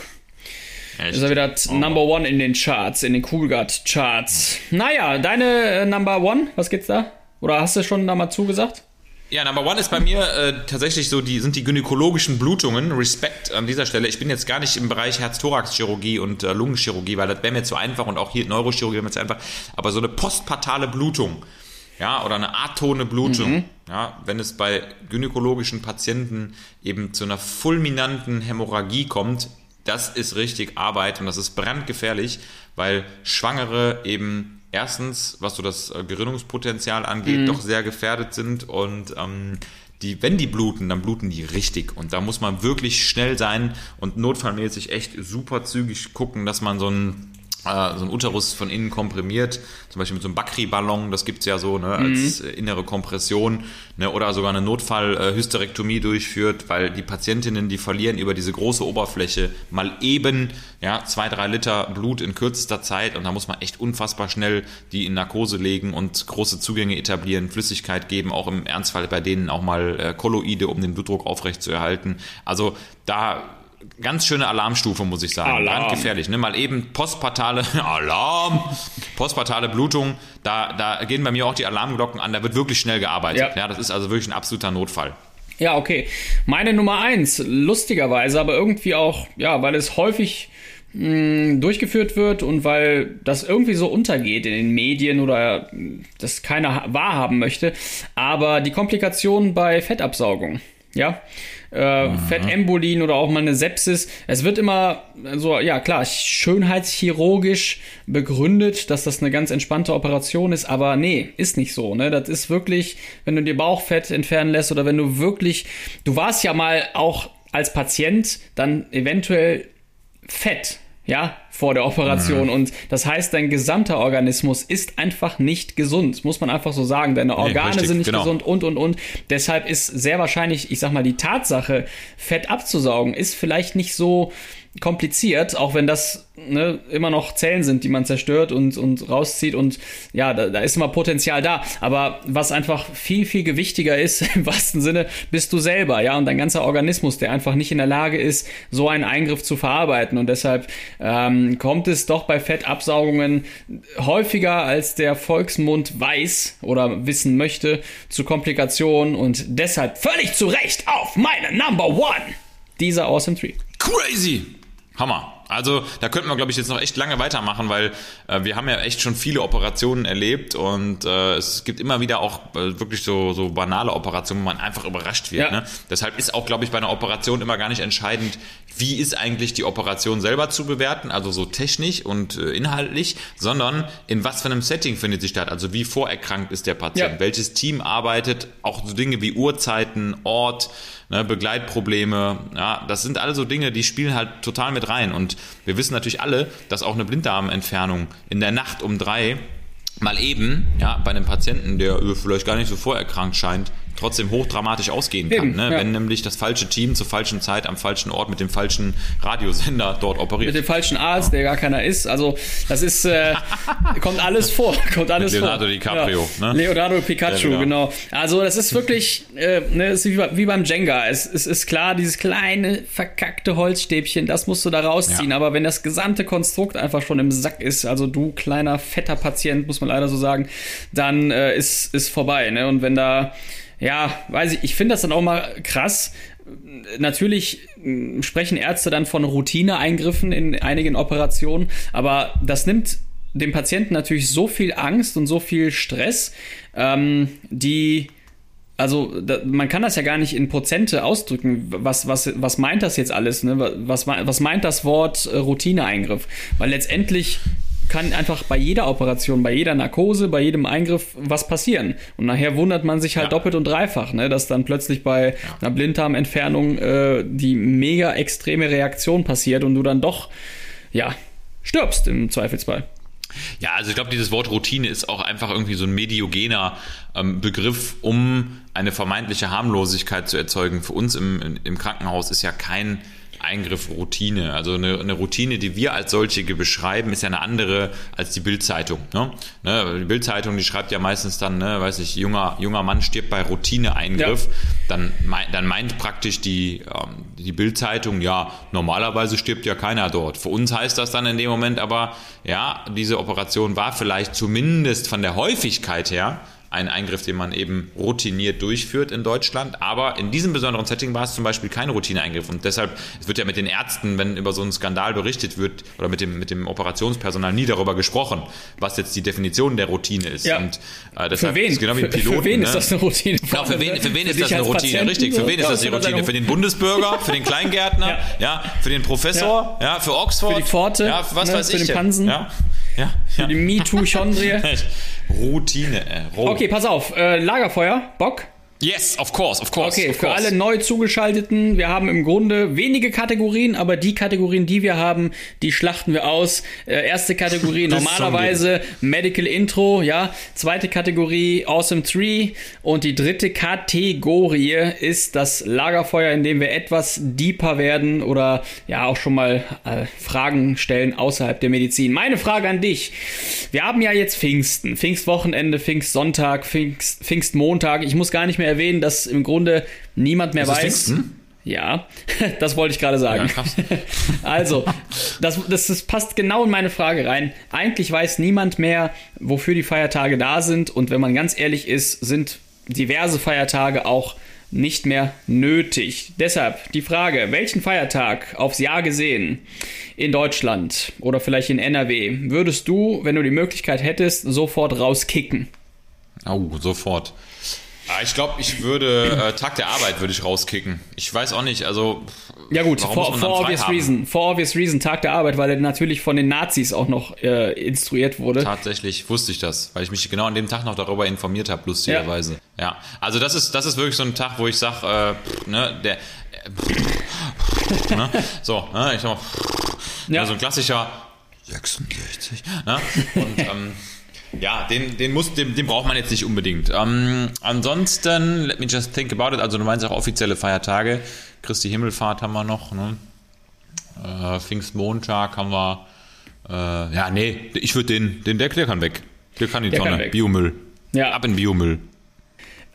Echt.
Ist er wieder t- Number One in den Charts, in den Cool Gut Charts. Naja, deine äh, Number One, was geht's da? Oder hast du schon da mal zugesagt?
Ja, Number One ist bei mir äh, tatsächlich so, die sind die gynäkologischen Blutungen. Respekt an dieser Stelle. Ich bin jetzt gar nicht im Bereich Herz-Thorax-Chirurgie und äh, Lungenchirurgie, weil das wäre mir zu einfach und auch hier Neurochirurgie wäre mir zu einfach. Aber so eine postpartale Blutung, ja, oder eine atone Blutung, ja, wenn es bei gynäkologischen Patienten eben zu einer fulminanten Hämorrhagie kommt, das ist richtig Arbeit und das ist brandgefährlich, weil Schwangere eben erstens, was so das äh, Gerinnungspotenzial angeht,
Mhm.
doch sehr gefährdet sind und ähm, die, wenn die bluten, dann bluten die richtig. Und da muss man wirklich schnell sein und notfallmäßig echt super zügig gucken, dass man so ein äh, so ein Uterus von innen komprimiert, zum Beispiel mit so einem Bakri-Ballon, das gibt's ja so, ne, als äh, innere Kompression, ne, oder sogar eine Notfall-Hysterektomie durchführt, weil die Patientinnen, die verlieren über diese große Oberfläche mal eben, ja, zwei, drei Liter Blut in kürzester Zeit und da muss man echt unfassbar schnell die in Narkose legen und große Zugänge etablieren, Flüssigkeit geben, auch im Ernstfall bei denen auch mal äh, Kolloide, um den Blutdruck aufrecht zu erhalten. Also da ganz schöne Alarmstufe, muss ich sagen.
Alarm.
Brandgefährlich. Ne? Mal eben postpartale Alarm, postpartale Blutung. Da, da gehen bei mir auch die Alarmglocken an. Da wird wirklich schnell gearbeitet.
Ja.
Ja. das ist also wirklich ein absoluter Notfall.
Ja, okay. Meine Nummer eins, lustigerweise, aber irgendwie auch, ja, weil es häufig mh, durchgeführt wird und weil das irgendwie so untergeht in den Medien oder das keiner wahrhaben möchte. Aber die Komplikationen bei Fettabsaugung, ja, äh, Fettembolien oder auch mal eine Sepsis. Es wird immer so, ja klar, schönheitschirurgisch begründet, dass das eine ganz entspannte Operation ist, aber nee, ist nicht so. Ne? Das ist wirklich, wenn du dir Bauchfett entfernen lässt oder wenn du wirklich, du warst ja mal auch als Patient dann eventuell fett, ja, vor der Operation. Und das heißt, dein gesamter Organismus ist einfach nicht gesund. Muss man einfach so sagen. Deine Organe
richtig,
sind nicht
genau.
gesund und, und, und. Deshalb ist sehr wahrscheinlich, ich sag mal, die Tatsache, Fett abzusaugen, ist vielleicht nicht so kompliziert, auch wenn das ne, immer noch Zellen sind, die man zerstört und, und rauszieht und ja, da, da ist immer Potenzial da. Aber was einfach viel, viel gewichtiger ist, im wahrsten Sinne, bist du selber, ja, und dein ganzer Organismus, der einfach nicht in der Lage ist, so einen Eingriff zu verarbeiten. Und deshalb ähm, kommt es doch bei Fettabsaugungen häufiger, als der Volksmund weiß oder wissen möchte, zu Komplikationen und deshalb völlig zu Recht auf meine Number One, dieser Awesome Tree.
Crazy! Hammer. Also da könnten wir, glaube ich, jetzt noch echt lange weitermachen, weil äh, wir haben ja echt schon viele Operationen erlebt und äh, es gibt immer wieder auch äh, wirklich so, so banale Operationen, wo man einfach überrascht wird.
Ja.
Ne? Deshalb ist auch, glaube ich, bei einer Operation immer gar nicht entscheidend, wie ist eigentlich die Operation selber zu bewerten, also so technisch und äh, inhaltlich, sondern in was für einem Setting findet sie statt, also wie vorerkrankt ist der Patient,
Ja.
welches Team arbeitet, auch so Dinge wie Uhrzeiten, Ort, ne, Begleitprobleme, ja, das sind alle so Dinge, die spielen halt total mit rein. Und wir wissen natürlich alle, dass auch eine Blinddarmentfernung in der Nacht um drei mal eben, ja, bei einem Patienten, der vielleicht gar nicht so vorerkrankt scheint, trotzdem hochdramatisch ausgehen kann,
Eben,
ne?
ja.
wenn nämlich das falsche Team zur falschen Zeit am falschen Ort mit dem falschen Radiosender dort operiert.
Mit dem falschen Arzt, der gar keiner ist. Also, das ist, äh, kommt alles vor. Kommt alles
Mit Leonardo
vor.
DiCaprio,
Ja.
ne?
Leonardo Pikachu,
Ja,
genau.
genau.
Also, das ist wirklich, äh, ne, ist wie, bei- wie beim Jenga. Es, es ist klar, dieses kleine, verkackte Holzstäbchen, das musst du da rausziehen.
Ja.
Aber wenn das gesamte Konstrukt einfach schon im Sack ist, also du kleiner, fetter Patient, muss man leider so sagen, dann äh, ist, ist vorbei. Ne? Und wenn da, ja, weiß ich, ich finde das dann auch mal krass. Natürlich mh, sprechen Ärzte dann von Routineeingriffen in einigen Operationen, aber das nimmt dem Patienten natürlich so viel Angst und so viel Stress, ähm, die also da, man kann das ja gar nicht in Prozente ausdrücken. Was, was, was meint das jetzt alles? Ne? Was, was meint das Wort äh, Routineeingriff? Weil letztendlich kann einfach bei jeder Operation, bei jeder Narkose, bei jedem Eingriff was passieren. Und nachher wundert man sich halt
Ja.
doppelt und dreifach, ne? dass dann plötzlich bei einer Blinddarmentfernung äh, die mega extreme Reaktion passiert und du dann doch, ja, stirbst im Zweifelsfall.
Ja, also ich glaube, dieses Wort Routine ist auch einfach irgendwie so ein mediogener ähm, Begriff, um eine vermeintliche Harmlosigkeit zu erzeugen. Für uns im, im Krankenhaus ist ja kein Eingriff Routine. Also eine, eine Routine, die wir als solche beschreiben, ist ja eine andere als die Bildzeitung. Ne? Ne, die Bildzeitung, die schreibt ja meistens dann, ne, weiß ich, junger, junger Mann stirbt bei Routineeingriff.
Ja.
Dann, dann meint praktisch die, ähm, die Bildzeitung, ja, normalerweise stirbt ja keiner dort. Für uns heißt das dann in dem Moment aber, ja, diese Operation war vielleicht zumindest von der Häufigkeit her ein Eingriff, den man eben routiniert durchführt in Deutschland. Aber in diesem besonderen Setting war es zum Beispiel kein Routineeingriff. Und deshalb, es wird ja mit den Ärzten, wenn über so einen Skandal berichtet wird, oder mit dem, mit dem Operationspersonal nie darüber gesprochen, was jetzt die Definition der Routine ist.
Ja.
Und äh,
Für
deshalb
wen?
ist genau wie
für,
Piloten.
für wen
ne?
ist das eine Routine?
Ja, für wen, für wen ist
dich
das eine Routine?
Patienten?
Richtig, für wen ist
Ja,
das die Routine? Für den Bundesbürger, für den Kleingärtner, ja,
Ja.
für den Professor, ja, für Oxford,
Für die Pforte,
ja, für was
ne,
weiß
für
ich.
den? Pansen.
Ja, ja, ja.
Die.
Echt. Routine, äh,
Okay, pass auf. Äh, Lagerfeuer, Bock?
Yes, of course, of course.
Okay,
of
für
course.
alle neu zugeschalteten, wir haben im Grunde wenige Kategorien, aber die Kategorien, die wir haben, die schlachten wir aus. Äh, erste Kategorie
Das
normalerweise Medical Intro, ja. Zweite Kategorie Awesome Tree und die dritte Kategorie ist das Lagerfeuer, in dem wir etwas deeper werden oder ja auch schon mal äh, Fragen stellen außerhalb der Medizin. Meine Frage an dich. Wir haben ja jetzt Pfingsten, Pfingstwochenende, Pfingstsonntag, Pfingst, Pfingstmontag. Ich muss gar nicht mehr erwähnen, dass im Grunde niemand mehr
es
weiß.
Pfingsten?
Ja, das wollte ich gerade sagen.
Ja.
Also, das, das, das passt genau in meine Frage rein. Eigentlich weiß niemand mehr, wofür die Feiertage da sind. Und wenn man ganz ehrlich ist, sind diverse Feiertage auch nicht mehr nötig. Deshalb die Frage, welchen Feiertag aufs Jahr gesehen in Deutschland oder vielleicht in NRW würdest du, wenn du die Möglichkeit hättest, sofort rauskicken?
Oh, sofort. Ah, Ich glaube, ich würde äh, Tag der Arbeit würde ich rauskicken. Ich weiß auch nicht, also
Ja gut, for, for obvious
haben?
reason. For obvious reason, Tag der Arbeit, weil er natürlich von den Nazis auch noch äh, instruiert wurde.
Tatsächlich wusste ich das, weil ich mich genau an dem Tag noch darüber informiert habe, lustigerweise. Ja. also das ist das ist wirklich so ein Tag, wo ich sag, äh, pff, ne, der äh, ne, so, ne, ich sag mal,
Ja.
ja. so ein klassischer 66, ne? Und ähm, ja, den, den, muss, den, den braucht man jetzt nicht unbedingt. Ähm, ansonsten, let me just think about it. Also, du meinst auch offizielle Feiertage. Christi Himmelfahrt haben wir noch. Ne? Äh, Pfingstmontag haben wir. Äh, ja, nee, ich würde den, den, der, der kann weg. Der kann in die Tonne. Biomüll.
Ja.
Ab in Biomüll.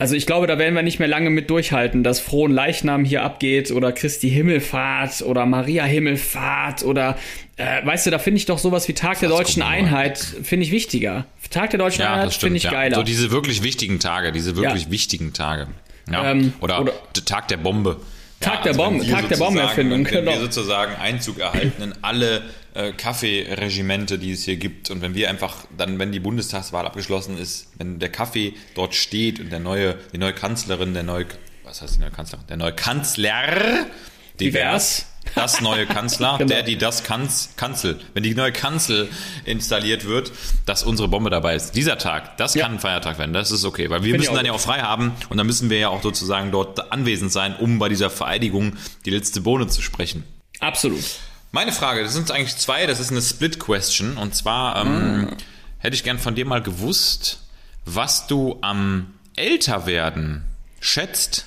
Also ich glaube, da werden wir nicht mehr lange mit durchhalten, dass Frohen Leichnam hier abgeht oder Christi Himmelfahrt oder Maria Himmelfahrt oder äh, weißt du, da finde ich doch sowas wie Tag der
Das
Deutschen. Einheit, finde ich wichtiger. Tag der Deutschen
Ja,
Einheit finde ich
ja.
geiler.
So diese wirklich wichtigen Tage, diese wirklich
Ja.
wichtigen Tage. Ja.
Ähm,
oder,
oder-
der Tag der Bombe.
Tag der
wenn
Bombe- Tag der
sozusagen-
Bombenerfindung,
Wenn, wenn wir
genau.
sozusagen Einzug erhalten in alle äh, Kaffeeregimente, die es hier gibt und wenn wir einfach dann, wenn die Bundestagswahl abgeschlossen ist, wenn der Kaffee dort steht und der neue, die neue Kanzlerin, der neue, was heißt die neue Kanzlerin? Der neue Kanzler,
Divers.
Das neue Kanzler,
Genau.
der, die das Kanz, Kanzel, wenn die neue Kanzel installiert wird, dass unsere Bombe dabei ist. Dieser Tag, das
Ja.
kann ein Feiertag werden, das ist okay, weil wir
Find
müssen dann ja auch frei haben und dann müssen wir ja auch sozusagen dort anwesend sein, um bei dieser Vereidigung die letzte Bohne zu sprechen.
Absolut.
Meine Frage, das sind eigentlich zwei, das ist eine Split-Question und zwar ähm,
Ah.
hätte ich gern von dir mal gewusst, was du am Älterwerden schätzt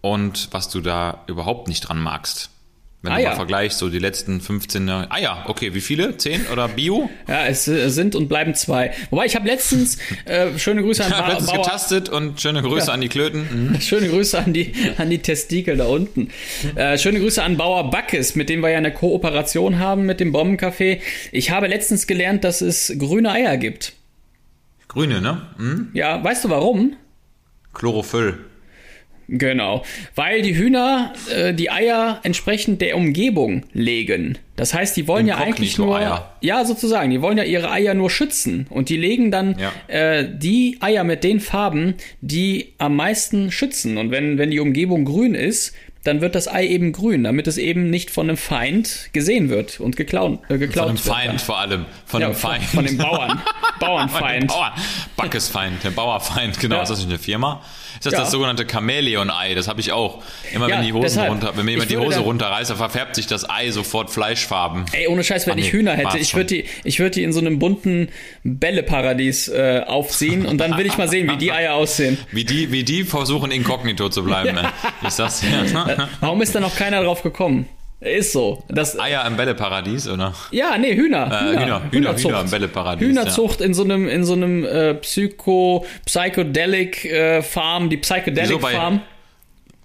und was du da überhaupt nicht dran magst. Wenn
Ah,
du
ja.
mal vergleichst, so die letzten 15 Jahre. Ah ja, okay, wie viele? Zehn oder Bio?
Ja, es äh, sind und bleiben zwei. Wobei ich habe letztens äh, schöne Grüße an
letztens
Bauer,
getastet und schöne Grüße
Ja.
an die Klöten. Mhm.
Schöne Grüße an die, an die Testikel da unten. Äh, schöne Grüße an Bauer Backes, mit dem wir ja eine Kooperation haben mit dem Bombencafé. Ich habe letztens gelernt, dass es grüne Eier gibt.
Grüne, ne? Mhm.
Ja, weißt du warum?
Chlorophyll.
Genau, weil die Hühner äh, die Eier entsprechend der Umgebung legen. Das heißt, die wollen ja eigentlich nur,
Inkognito-Eier.
ja sozusagen, die wollen ja ihre Eier nur schützen und die legen dann
Ja.
äh, die Eier mit den Farben, die am meisten schützen. Und wenn wenn die Umgebung grün ist, dann wird das Ei eben grün, damit es eben nicht von einem Feind gesehen wird und geklaut, äh, geklaut
Von einem
wird.
Feind vor allem. Von
Ja,
einem Feind.
von dem Bauern,
Von dem
Bauernfeind.
Bauern. Backesfeind, der Bauerfeind, genau.
Ja.
Ist das nicht eine Firma? Ist das
Ja.
das sogenannte Chamäleon-Ei? Das habe ich auch. Immer
Ja,
wenn die Hosen
deshalb.
runter, wenn mir jemand die Hose runterreißt, dann verfärbt sich das Ei sofort fleischfarben.
Ey, ohne Scheiß, wenn
nee,
ich Hühner hätte, ich würde die, ich würde die in so einem bunten Bälleparadies äh, aufziehen und dann will ich mal sehen, wie die Eier aussehen.
Wie die, wie die versuchen inkognito zu bleiben. Ich sag's dir.
Warum ist da noch keiner drauf gekommen? Ist so. Das,
Eier im Bälleparadies, oder?
ja, nee, Hühner.
Äh, Hühner, Hühner,
Hühnerzucht.
Hühner im Bälleparadies.
Hühnerzucht in so einem, in so einem äh, Psycho, Psychedelic äh, Farm, die Psychedelic
Wieso bei-
Farm.
Ja.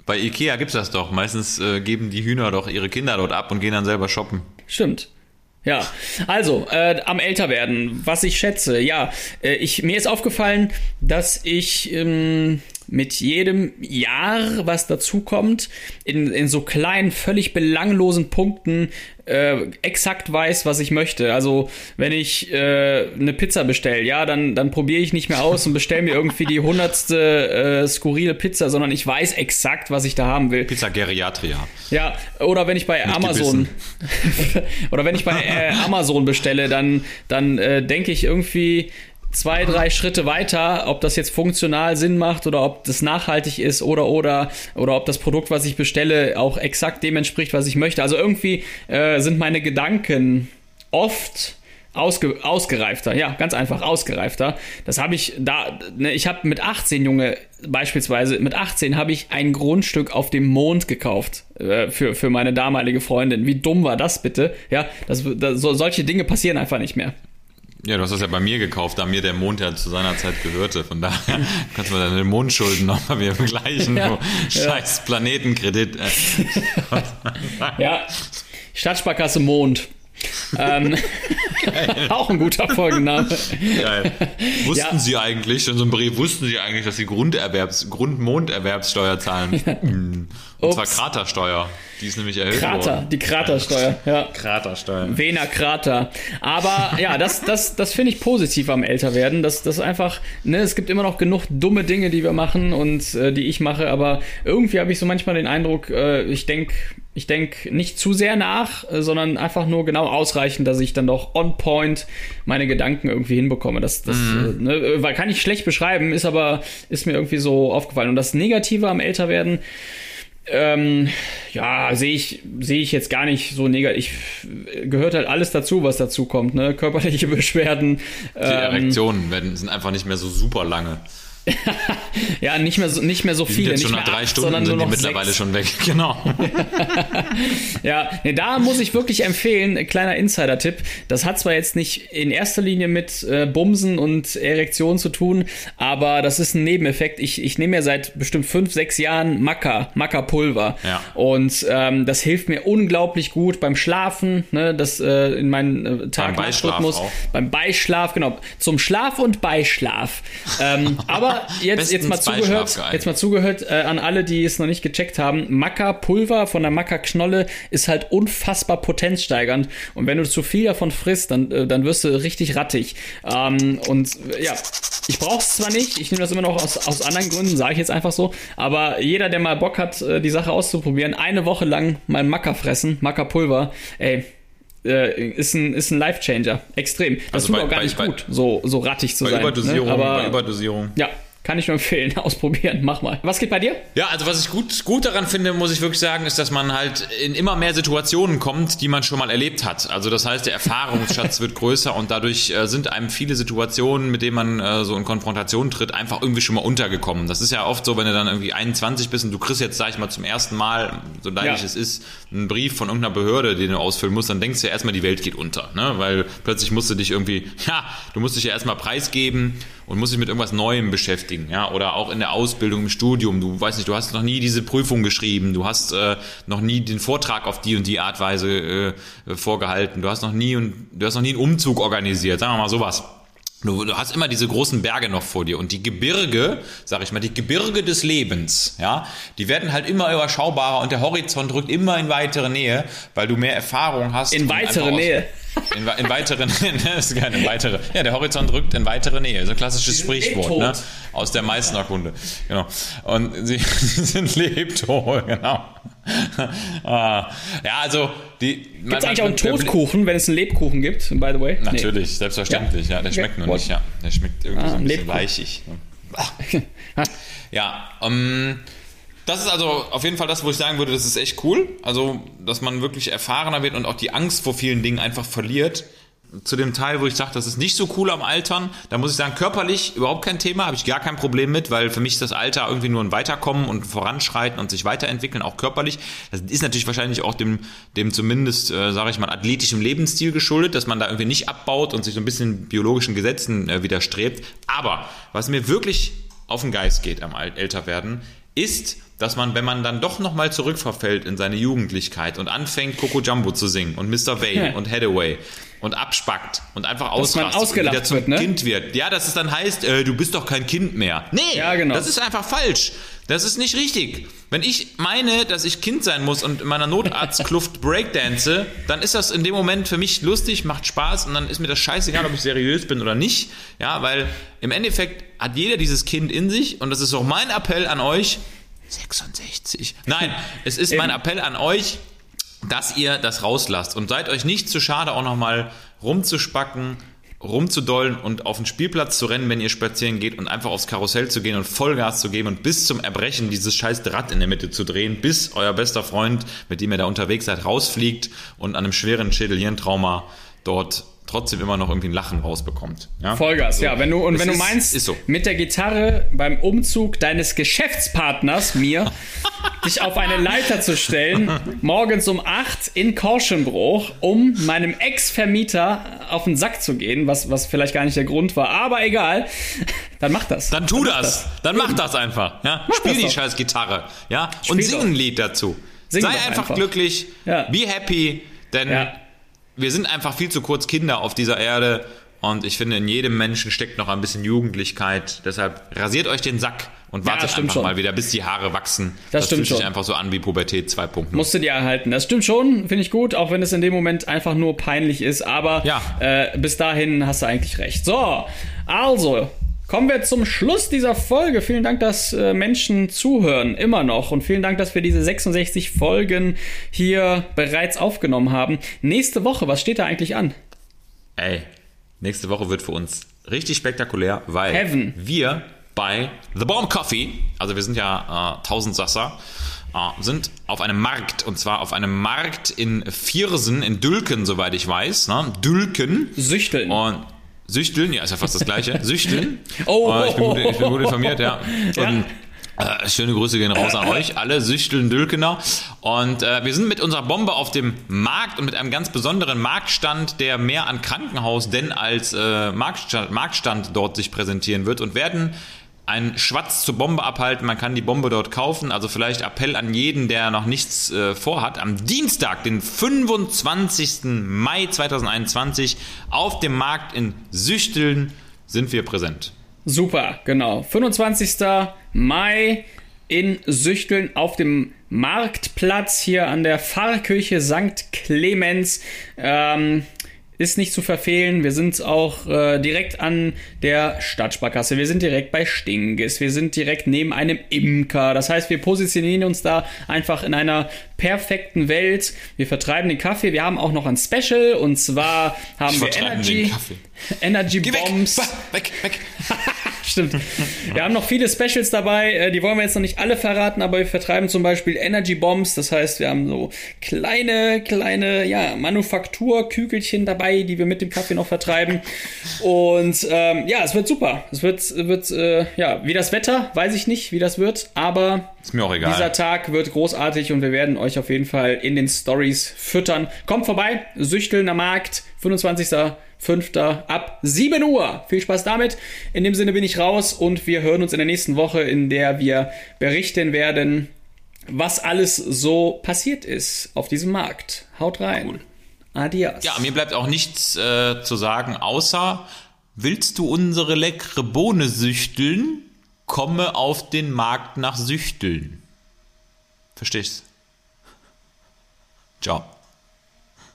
Bei Ikea gibt's das doch. Meistens äh, geben die Hühner doch ihre Kinder dort ab und gehen dann selber shoppen.
Stimmt. Ja, also äh, am Älterwerden, was ich schätze, ja, äh, ich mir ist aufgefallen, dass ich ähm, mit jedem Jahr, was dazukommt, in, in so kleinen, völlig belanglosen Punkten äh, exakt weiß, was ich möchte. Also wenn ich äh, eine Pizza bestelle, ja, dann, dann probiere ich nicht mehr aus und bestelle mir irgendwie die hundertste äh, skurrile Pizza, sondern ich weiß exakt, was ich da haben will.
Pizza Geriatria.
Ja, oder wenn ich bei Amazon oder wenn ich bei äh, Amazon bestelle, dann, dann äh, denke ich irgendwie zwei, drei Schritte weiter, ob das jetzt funktional Sinn macht oder ob das nachhaltig ist oder oder oder ob das Produkt, was ich bestelle, auch exakt dem entspricht, was ich möchte. Also irgendwie äh, sind meine Gedanken oft ausge, ausgereifter, ja, ganz einfach ausgereifter. Das habe ich da, ne, ich habe mit 18 Junge beispielsweise mit 18 habe ich ein Grundstück auf dem Mond gekauft äh, für für meine damalige Freundin. Wie dumm war das bitte? Ja, das, das so, solche Dinge passieren einfach nicht mehr.
Ja, du hast das ja bei mir gekauft, da mir der Mond ja zu seiner Zeit gehörte. Von daher kannst du mal deine Mondschulden nochmal wieder begleichen.
Ja,
Scheiß Planetenkredit.
Ja, Stadtsparkasse Mond. Ähm, auch ein guter Folgenname.
Geil. Wussten
Ja.
Sie eigentlich, schon so ein Brief, wussten Sie eigentlich, dass Sie Grunderwerbs, Grundmonderwerbssteuer zahlen? Hm. Und zwar
Ups.
Kratersteuer. Die ist nämlich erhöht
Krater,
worden.
die Kratersteuer, ja.
Kratersteuer.
Wiener Krater. Aber ja, das, das, das finde ich positiv am Älterwerden. Das, das einfach, ne, es gibt immer noch genug dumme Dinge, die wir machen und äh, die ich mache, aber irgendwie habe ich so manchmal den Eindruck, äh, ich denke ich denk nicht zu sehr nach, äh, sondern einfach nur genau ausreichend, dass ich dann doch on point meine Gedanken irgendwie hinbekomme. Das, das äh, ne, äh, weil kann ich schlecht beschreiben, ist aber, ist mir irgendwie so aufgefallen. Und das Negative am Älterwerden, ähm, ja, sehe ich, sehe ich jetzt gar nicht so negativ. Ich, gehört halt alles dazu, was dazu kommt, ne? Körperliche Beschwerden.
Die
Ähm,
Erektionen werden, sind einfach nicht mehr so super lange.
Ja, nicht mehr so, nicht mehr so
Die sind
viele,
jetzt
nicht
schon nach drei
acht,
Stunden
sondern
sind
nur
die
noch
mittlerweile
sechs.
schon weg. Genau.
Ja, nee, da muss ich wirklich empfehlen, ein kleiner Insider-Tipp. Das hat zwar jetzt nicht in erster Linie mit äh, Bumsen und Erektion zu tun, aber das ist ein Nebeneffekt. Ich, ich nehme ja seit bestimmt fünf, sechs Jahren Maca, Maca-Pulver.
Ja.
Und ähm, das hilft mir unglaublich gut beim Schlafen, ne, das äh, in meinen äh, tag
Beischlaf
rhythmus
auch.
Beim Beischlaf, genau. Zum Schlaf und Beischlaf. ähm, aber jetzt, jetzt mal zugehört, jetzt mal zugehört äh, an alle, die es noch nicht gecheckt haben. Maca-Pulver von der Maca-Knolle ist halt unfassbar potenzsteigernd. Und wenn du zu viel davon frisst, dann, äh, dann wirst du richtig rattig. Ähm, und äh, ja, ich brauche es zwar nicht, ich nehme das immer noch aus, aus anderen Gründen, sage ich jetzt einfach so. Aber jeder, der mal Bock hat, äh, die Sache auszuprobieren, eine Woche lang mal Maca fressen, Maca-Pulver, ey, äh, ist ein, ist ein Life-Changer. Extrem. Das
Also
tut
bei-
auch gar
bei-
nicht
bei-
gut, so, so rattig zu
Bei
sein.
Überdosierung,
ne? Aber
bei Überdosierung.
ja, kann ich nur empfehlen. Ausprobieren, mach mal. Was geht bei dir?
Ja, also was ich gut, gut daran finde, muss ich wirklich sagen, ist, dass man halt in immer mehr Situationen kommt, die man schon mal erlebt hat. Also das heißt, der Erfahrungsschatz wird größer und dadurch äh, sind einem viele Situationen, mit denen man äh, so in Konfrontation tritt, einfach irgendwie schon mal untergekommen. Das ist ja oft so, wenn du dann irgendwie 21 bist und du kriegst jetzt, sag ich mal, zum ersten Mal, so leicht
Ja.
es ist, einen Brief von irgendeiner Behörde, den du ausfüllen musst, dann denkst du ja erstmal, die Welt geht unter. Ne? Weil plötzlich musst du dich irgendwie, ja, du musst dich ja erstmal preisgeben und musst dich mit irgendwas Neuem beschäftigen. Ja? Oder auch in der Ausbildung, im Studium. Du weißt nicht, du hast noch nie diese Prüfung geschrieben, du hast äh, noch nie den Vortrag auf die und die Art Weise äh, vorgehalten, du hast noch nie und du hast noch nie einen Umzug organisiert, sagen wir mal sowas. Du, du hast immer diese großen Berge noch vor dir und die Gebirge, sag ich mal, die Gebirge des Lebens, ja, die werden halt immer überschaubarer und der Horizont rückt immer in weitere Nähe, weil du mehr Erfahrung hast.
In weitere
aus-
Nähe.
In, in weitere Nähe, das ist keine weitere. Ja, der Horizont rückt in weitere Nähe. So ein klassisches Sprichwort, ne? Aus der Meißner Kunde. Genau. Und sie, sie sind lebtot, genau. ah, ja, also die.
Gibt es eigentlich auch einen Totkuchen, wenn es einen Lebkuchen gibt, by the way? Nee.
Natürlich, selbstverständlich, ja. Der
Okay.
schmeckt nur
What?
nicht, ja. Der schmeckt irgendwie
Ah,
so ein bisschen
Lebkuchen.
weichig. Ja, ähm, das ist also auf jeden Fall das, wo ich sagen würde, das ist echt cool. Also, dass man wirklich erfahrener wird und auch die Angst vor vielen Dingen einfach verliert. Zu dem Teil, wo ich sage, das ist nicht so cool am Altern, da muss ich sagen, körperlich überhaupt kein Thema, habe ich gar kein Problem mit, weil für mich ist das Alter irgendwie nur ein Weiterkommen und Voranschreiten und sich weiterentwickeln, auch körperlich. Das ist natürlich wahrscheinlich auch dem, dem zumindest, äh, sage ich mal, athletischen Lebensstil geschuldet, dass man da irgendwie nicht abbaut und sich so ein bisschen biologischen Gesetzen äh, widerstrebt. Aber was mir wirklich auf den Geist geht am Älterwerden, ist, dass man, wenn man dann doch nochmal zurückverfällt in seine Jugendlichkeit und anfängt, Coco Jumbo zu singen und Mr. Vale und Hathaway und abspackt und einfach ausrastet und
ausgelacht
wieder zum
wird, ne?
Kind wird. Ja, dass es dann heißt, äh, du bist doch kein Kind mehr. Nee,
Ja, genau.
das ist einfach falsch. Das ist nicht richtig. Wenn ich meine, dass ich Kind sein muss und in meiner Notarztkluft Breakdance, dann ist das in dem Moment für mich lustig, macht Spaß und dann ist mir das scheißegal, ob ich seriös bin oder nicht. Ja, weil im Endeffekt hat jeder dieses Kind in sich und das ist auch mein Appell an euch. 66. Nein, es ist mein Appell an euch, dass ihr das rauslasst und seid euch nicht zu schade, auch nochmal rumzuspacken, rumzudollen und auf den Spielplatz zu rennen, wenn ihr spazieren geht und einfach aufs Karussell zu gehen und Vollgas zu geben und bis zum Erbrechen dieses scheiß Rad in der Mitte zu drehen, bis euer bester Freund, mit dem ihr da unterwegs seid, rausfliegt und an einem schweren Schädelhirntrauma dort trotzdem immer noch irgendwie ein Lachen rausbekommt. Ja?
Vollgas, ja. Wenn du, und wenn du
ist-
meinst,
ist so.
mit der Gitarre beim Umzug deines Geschäftspartners, mir, dich auf eine Leiter zu stellen, morgens um 8 in Korschenbruch, um meinem Ex-Vermieter auf den Sack zu gehen, was, was vielleicht gar nicht der Grund war, aber egal, dann mach das.
Dann tu
mach
das. Dann mach das einfach. Ja? Spiel
das
die
doch.
scheiß Gitarre. Ja? Und
Spiel
sing
doch.
ein Lied dazu.
Sing
Sei einfach,
einfach.
glücklich.
Ja.
Be happy. Denn
Ja.
Wir sind einfach viel zu kurz Kinder auf dieser Erde. Und ich finde, in jedem Menschen steckt noch ein bisschen Jugendlichkeit. Deshalb rasiert euch den Sack und wartet
stimmt
einfach
schon.
mal wieder, bis die Haare wachsen.
Das stimmt
fühlt sich
schon.
einfach so an wie Pubertät 2.0.
Musst du dir erhalten. Das stimmt schon, finde ich gut, auch wenn es in dem Moment einfach nur peinlich ist. Aber
Ja.
äh, bis dahin hast du eigentlich recht. So, also. Kommen wir zum Schluss dieser Folge. Vielen Dank, dass äh, Menschen zuhören, immer noch. Und vielen Dank, dass wir diese 66 Folgen hier bereits aufgenommen haben. Nächste Woche, was steht da eigentlich an?
Ey, nächste Woche wird für uns richtig spektakulär, weil
Heaven.
wir bei The Bomb Coffee, also wir sind ja äh, Tausendsasser, äh, sind auf einem Markt und zwar auf einem Markt in Viersen, in Dülken, soweit ich weiß. Ne? Dülken.
Süchteln.
Und Süchteln, ja, ist ja fast das gleiche. Süchteln.
Oh.
Äh, ich, bin gut, ich bin gut informiert, ja.
Ja.
Und, äh, schöne Grüße gehen raus an euch, alle Süchteln Dülkener. Und äh, wir sind mit unserer Bombe auf dem Markt und mit einem ganz besonderen Marktstand, der mehr an Krankenhaus denn als äh, Marktstand, Marktstand dort sich präsentieren wird und werden einen Schwatz zur Bombe abhalten. Man kann die Bombe dort kaufen. Also vielleicht Appell an jeden, der noch nichts äh, vorhat. Am Dienstag, den 25. Mai 2021, auf dem Markt in Süchteln sind wir präsent.
Super, genau. 25. Mai in Süchteln auf dem Marktplatz hier an der Pfarrkirche St. Clemens. Ähm, ist nicht zu verfehlen. Wir sind auch äh, direkt an der Stadtsparkasse. Wir sind direkt bei Stinges. Wir sind direkt neben einem Imker. Das heißt, wir positionieren uns da einfach in einer perfekten Welt. Wir vertreiben den Kaffee. Wir haben auch noch ein Special und zwar haben wir
Vertreiben den
Energy,
Kaffee.
Energy
Geh weg!
Bombs.
Bah, Weg, weg!
Stimmt. Wir haben noch viele Specials dabei, äh, die wollen wir jetzt noch nicht alle verraten, aber wir vertreiben zum Beispiel Energy Bombs. Das heißt, wir haben so kleine, kleine, ja, Manufakturkügelchen dabei, die wir mit dem Kaffee noch vertreiben. Und ähm, ja, es wird super. Es wird, wird äh, ja, wie das Wetter, weiß ich nicht, wie das wird, aber
Ist mir auch egal.
dieser Tag wird großartig und wir werden euch auf jeden Fall in den Stories füttern. Kommt vorbei, Süchtelner Markt, 25.05. ab 7 Uhr. Viel Spaß damit. In dem Sinne bin ich raus und wir hören uns in der nächsten Woche, in der wir berichten werden, was alles so passiert ist auf diesem Markt. Haut rein. Adios.
Ja, mir bleibt auch nichts äh, zu sagen, außer willst du unsere leckere Bohne süchteln? Komme auf den Markt nach Süchteln. Verstehst? Ciao.